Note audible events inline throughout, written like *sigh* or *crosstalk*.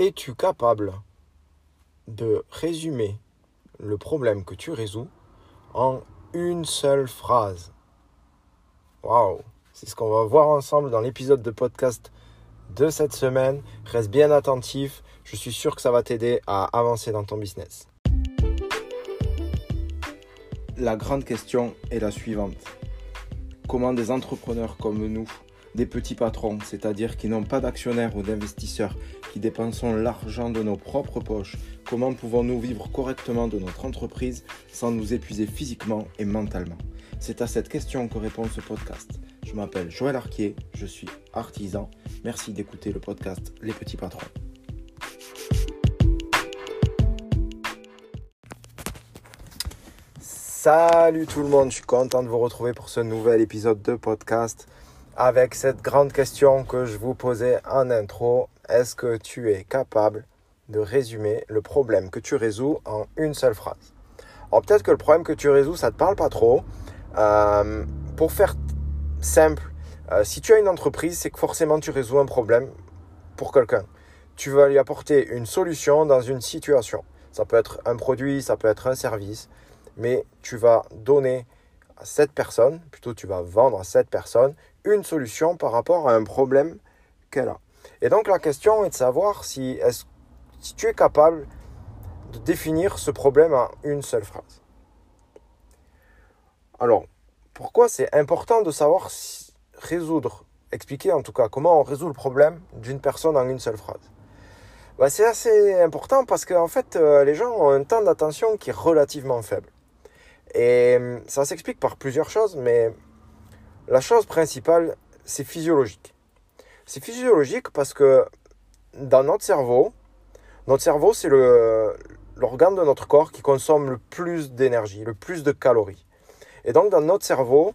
Es-tu capable de résumer le problème que tu résous en une seule phrase? Waouh C'est ce qu'on va voir ensemble dans l'épisode de podcast de cette semaine. Reste bien attentif, je suis sûr que ça va t'aider à avancer dans ton business. La grande question est la suivante. Comment des entrepreneurs comme nous des petits patrons, c'est-à-dire qui n'ont pas d'actionnaires ou d'investisseurs, qui dépensons l'argent de nos propres poches, comment pouvons-nous vivre correctement de notre entreprise sans nous épuiser physiquement et mentalement? C'est à cette question que répond ce podcast. Je m'appelle Joël Arquier, je suis artisan. Merci d'écouter le podcast Les petits patrons. Salut tout le monde, je suis content de vous retrouver pour ce nouvel épisode de podcast avec cette grande question que je vous posais en intro. Est-ce que tu es capable de résumer le problème que tu résous en une seule phrase? Alors peut-être que le problème que tu résous, ça ne te parle pas trop. Euh, pour faire simple, euh, si tu as une entreprise, c'est que forcément tu résous un problème pour quelqu'un. Tu vas lui apporter une solution dans une situation. Ça peut être un produit, ça peut être un service, mais tu vas donner à cette personne, plutôt tu vas vendre à cette personne une solution par rapport à un problème qu'elle a. Et donc la question est de savoir si, est si tu es capable de définir ce problème en une seule phrase. Alors, pourquoi c'est important de savoir résoudre, expliquer en tout cas comment on résout le problème d'une personne en une seule phrase? Bah, C'est assez important parce qu'en fait, euh, les gens ont un temps d'attention qui est relativement faible. Et hum, ça s'explique par plusieurs choses, mais la chose principale, c'est physiologique. C'est physiologique parce que dans notre cerveau, notre cerveau, c'est l'organe de notre corps qui consomme le plus d'énergie, le plus de calories. Et donc, dans notre cerveau,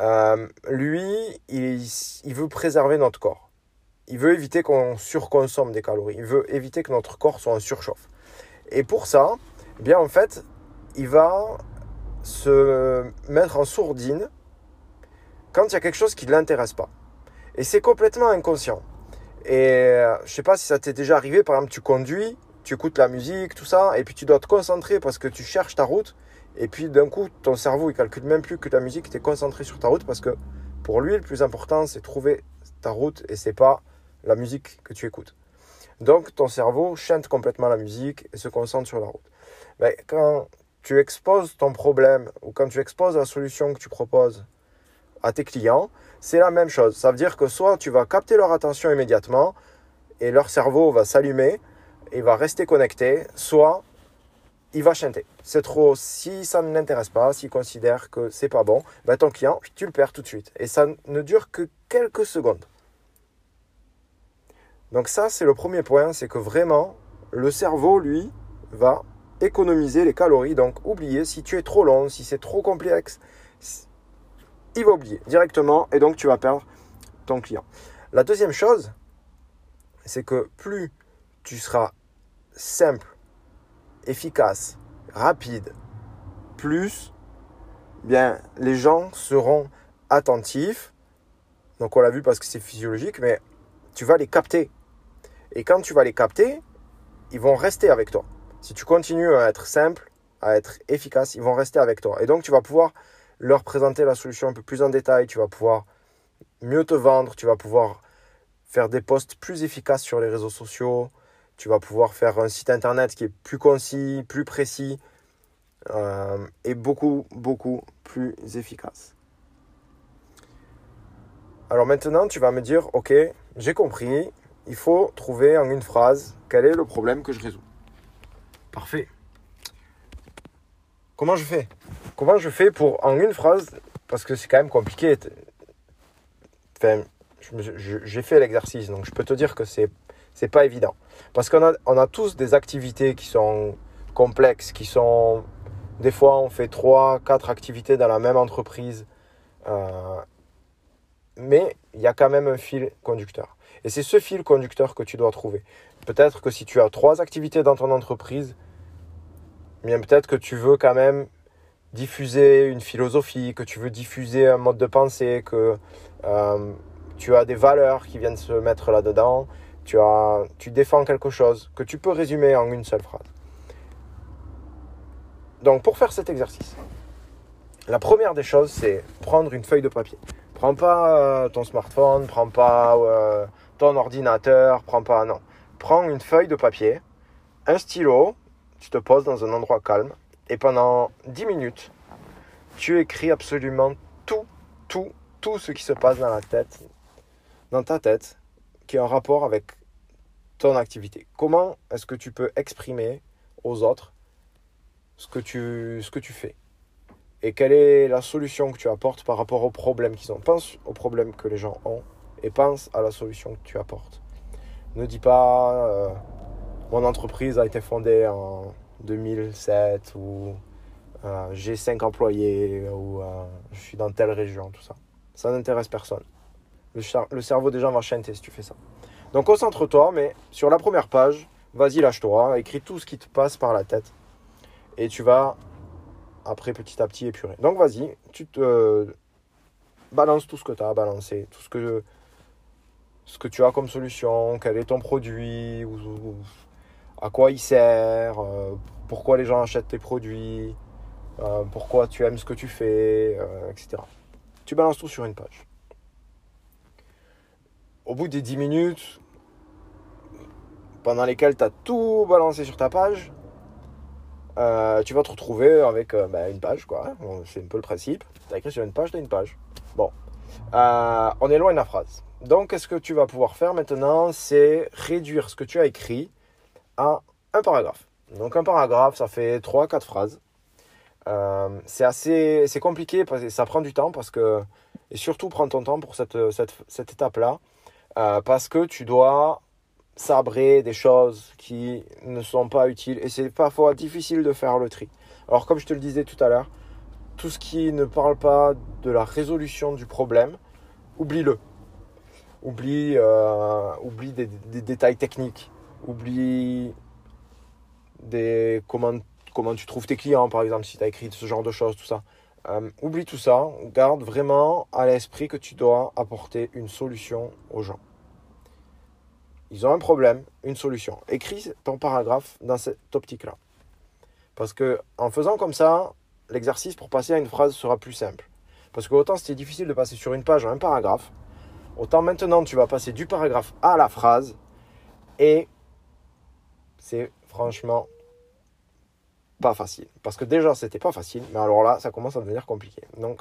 euh, lui, il, veut préserver notre corps. Il veut éviter qu'on surconsomme des calories. Il veut éviter que notre corps soit en surchauffe. Et pour ça, eh bien, en fait, il va se mettre en sourdine quand il y a quelque chose qui ne l'intéresse pas. Et c'est complètement inconscient. Et euh, je sais pas si ça t'est déjà arrivé, par exemple, tu conduis, tu écoutes la musique, tout ça, et puis tu dois te concentrer parce que tu cherches ta route, et puis d'un coup, ton cerveau, il calcule même plus que ta musique, tu es concentré sur ta route parce que pour lui, le plus important, c'est trouver ta route et c'est pas la musique que tu écoutes. Donc, ton cerveau chante complètement la musique et se concentre sur la route. Mais quand tu exposes ton problème ou quand tu exposes la solution que tu proposes à tes clients, c'est la même chose. Ça veut dire que soit tu vas capter leur attention immédiatement et leur cerveau va s'allumer et va rester connecté, soit il va chanter. C'est trop. Si ça ne l'intéresse pas, s'il considère que c'est pas bon, ben ton client, tu le perds tout de suite. Et ça ne dure que quelques secondes. Donc ça, c'est le premier point, c'est que vraiment, le cerveau, lui, va économiser les calories. Donc oubliez, si tu es trop long, si c'est trop complexe, il va oublier directement et donc tu vas perdre ton client. La deuxième chose, c'est que plus tu seras simple, efficace, rapide, plus bien les gens seront attentifs. Donc on l'a vu parce que c'est physiologique, mais tu vas les capter. Et quand tu vas les capter, ils vont rester avec toi. Si tu continues à être simple, à être efficace, ils vont rester avec toi. Et donc tu vas pouvoir leur présenter la solution un peu plus en détail, tu vas pouvoir mieux te vendre, tu vas pouvoir faire des posts plus efficaces sur les réseaux sociaux, tu vas pouvoir faire un site internet qui est plus concis, plus précis euh, et beaucoup, beaucoup plus efficace. Alors maintenant, tu vas me dire, ok, j'ai compris, il faut trouver en une phrase quel est le problème que je résous. Parfait. Comment je fais? Comment je fais pour, en une phrase, parce que c'est quand même compliqué. Enfin, j'ai fait l'exercice, donc je peux te dire que c'est c'est pas évident. Parce qu'on a, on a tous des activités qui sont complexes, qui sont. Des fois, on fait trois, quatre activités dans la même entreprise. Euh, mais il y a quand même un fil conducteur. Et c'est ce fil conducteur que tu dois trouver. Peut-être que si tu as trois activités dans ton entreprise, bien peut-être que tu veux quand même diffuser une philosophie, que tu veux diffuser un mode de pensée, que euh, tu as des valeurs qui viennent se mettre là-dedans, tu, tu défends quelque chose que tu peux résumer en une seule phrase. Donc pour faire cet exercice, la première des choses, c'est prendre une feuille de papier. Prends pas euh, ton smartphone, prends pas euh, ton ordinateur, prends pas... Non. Prends une feuille de papier, un stylo, tu te poses dans un endroit calme et pendant 10 minutes, tu écris absolument tout, tout, tout ce qui se passe dans la tête, dans ta tête, qui est en rapport avec ton activité. Comment est-ce que tu peux exprimer aux autres ce que tu, ce que tu fais? Et quelle est la solution que tu apportes par rapport aux problèmes qu'ils ont? Pense aux problèmes que les gens ont et pense à la solution que tu apportes. Ne dis pas euh, mon entreprise a été fondée en 2007 ou euh, j'ai 5 employés ou euh, je suis dans telle région, tout ça. Ça n'intéresse personne. Le, cerveau des gens va chanter si tu fais ça. Donc concentre-toi, mais sur la première page, vas-y, lâche-toi, écris tout ce qui te passe par la tête et tu vas après petit à petit épurer. Donc vas-y, tu te balances tout ce que tu as à balancer, tout ce que, ce que tu as comme solution, quel est ton produit, ou, à quoi il sert, euh, pourquoi les gens achètent tes produits, euh, pourquoi tu aimes ce que tu fais, euh, etc. Tu balances tout sur une page. Au bout des 10 minutes, pendant lesquelles tu as tout balancé sur ta page, tu vas te retrouver avec bah, une page, quoi. c'est un peu le principe. Tu as écrit sur une page, tu as une page. Bon. On éloigne la phrase. Donc, qu'est-ce que tu vas pouvoir faire maintenant C'est réduire ce que tu as écrit un paragraphe. Donc, un paragraphe, ça fait 3-4 phrases. c'est assez c'est compliqué parce que ça prend du temps parce que et surtout prends ton temps pour cette, cette, cette étape là parce que tu dois sabrer des choses qui ne sont pas utiles et c'est parfois difficile de faire le tri. Alors comme je te le disais tout à l'heure, tout ce qui ne parle pas de la résolution du problème, oublie-le. Oublie, euh, oublie des, détails techniques, oublie des, comment, comment tu trouves tes clients par exemple si tu as écrit ce genre de choses, tout ça. Euh, oublie tout ça, garde vraiment à l'esprit que tu dois apporter une solution aux gens. Ils ont un problème, une solution. Écris ton paragraphe dans cette optique-là. Parce que en faisant comme ça, l'exercice pour passer à une phrase sera plus simple. Parce que autant c'était difficile de passer sur une page à un paragraphe, autant maintenant tu vas passer du paragraphe à la phrase et c'est franchement pas facile. Parce que déjà c'était pas facile, mais alors là ça commence à devenir compliqué. Donc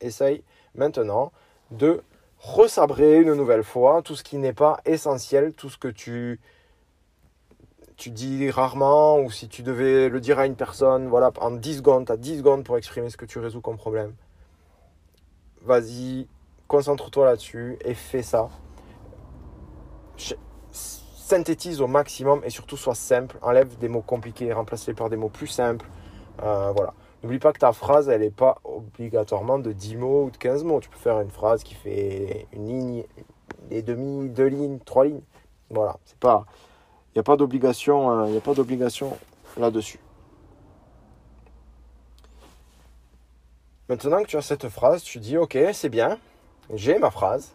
essaye maintenant de resabrer une nouvelle fois tout ce qui n'est pas essentiel, tout ce que tu, tu dis rarement, ou si tu devais le dire à une personne, voilà, en 10 secondes, tu as 10 secondes pour exprimer ce que tu résous comme problème. Vas-y, concentre-toi là-dessus et fais ça. Synthétise au maximum et surtout sois simple. Enlève des mots compliqués, remplace-les par des mots plus simples. Euh, voilà. N'oublie pas que ta phrase, elle n'est pas obligatoirement de 10 mots ou de 15 mots. Tu peux faire une phrase qui fait une ligne, des demi, deux lignes, trois lignes. Voilà, c'est pas, il n'y a pas d'obligation, euh, a pas d'obligation là-dessus. Maintenant que tu as cette phrase, tu dis ok, c'est bien, j'ai ma phrase.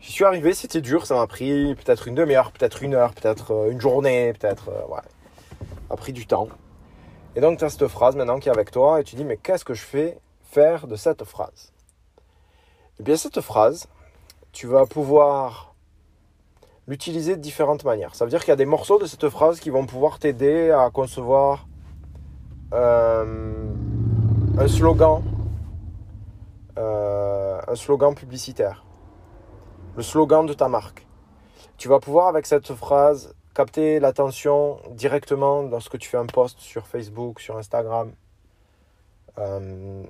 J'y suis arrivé, c'était dur, ça m'a pris peut-être une demi-heure, peut-être une heure, peut-être euh, une journée, peut-être, euh, ouais, ça a pris du temps. Et donc tu as cette phrase maintenant qui est avec toi et tu dis mais qu'est-ce que je fais faire de cette phrase? Eh bien cette phrase, tu vas pouvoir l'utiliser de différentes manières. Ça veut dire qu'il y a des morceaux de cette phrase qui vont pouvoir t'aider à concevoir euh, un slogan, un slogan publicitaire, le slogan de ta marque. Tu vas pouvoir avec cette phrase capter l'attention directement lorsque tu fais un post sur Facebook, sur Instagram, euh,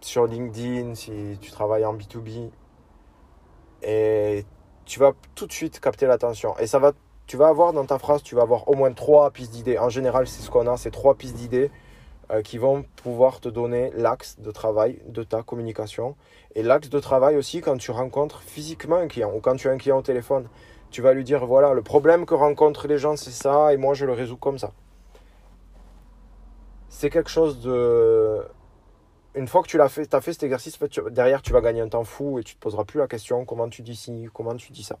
sur LinkedIn, si tu travailles en B2B. Et tu vas tout de suite capter l'attention. Et ça va, tu vas avoir dans ta phrase, tu vas avoir au moins trois pistes d'idées. En général, c'est ce qu'on a, c'est trois pistes d'idées euh, qui vont pouvoir te donner l'axe de travail de ta communication. Et l'axe de travail aussi quand tu rencontres physiquement un client ou quand tu as un client au téléphone tu vas lui dire voilà, le problème que rencontrent les gens, c'est ça, et moi je le résous comme ça. C'est quelque chose de. Une fois que tu l'as fait, as fait cet exercice, derrière tu vas gagner un temps fou et tu te poseras plus la question comment tu dis ci, comment tu dis ça.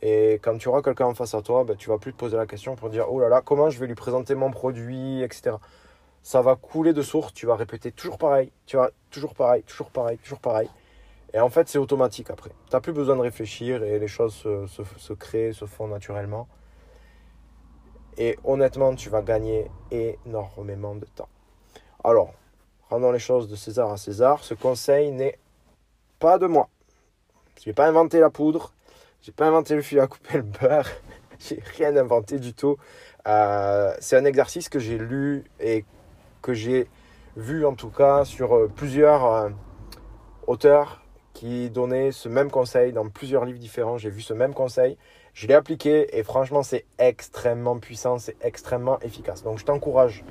Et quand tu auras quelqu'un en face à toi, ben, tu vas plus te poser la question pour dire oh là là, comment je vais lui présenter mon produit, etc. Ça va couler de source, tu vas répéter toujours pareil, tu vas toujours pareil, toujours pareil, toujours pareil. Et en fait, c'est automatique après. Tu n'as plus besoin de réfléchir et les choses se, créent, se font naturellement. Et honnêtement, tu vas gagner énormément de temps. Alors, rendons les choses de César à César. Ce conseil n'est pas de moi. Je n'ai pas inventé la poudre. J'ai pas inventé le fil à couper le beurre. *laughs* j'ai rien inventé du tout. Euh, c'est un exercice que j'ai lu et que j'ai vu en tout cas sur euh, plusieurs euh, auteurs qui donnaient ce même conseil dans plusieurs livres différents. J'ai vu ce même conseil, je l'ai appliqué et franchement c'est extrêmement puissant, c'est extrêmement efficace. Donc je t'encourage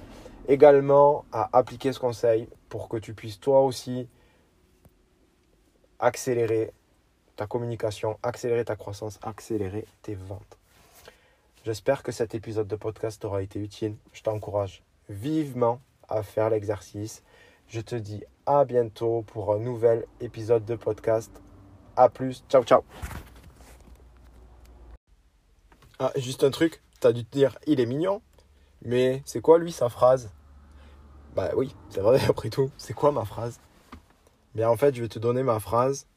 également à appliquer ce conseil pour que tu puisses toi aussi accélérer ta communication, accélérer ta croissance, accélérer tes ventes. J'espère que cet épisode de podcast aura été utile. Je t'encourage vivement à faire l'exercice. Je te dis à bientôt pour un nouvel épisode de podcast. A plus. Ciao, ciao. Ah, juste un truc. Tu as dû te dire, il est mignon. Mais c'est quoi, lui, sa phrase? Bah oui, c'est vrai, *laughs* après tout. C'est quoi ma phrase? Bien, en fait, je vais te donner ma phrase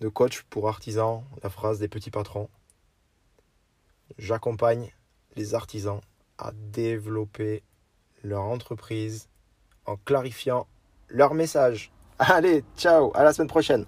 de coach pour artisans, la phrase des petits patrons. J'accompagne les artisans à développer leur entreprise en clarifiant leur message. Allez, ciao, à la semaine prochaine.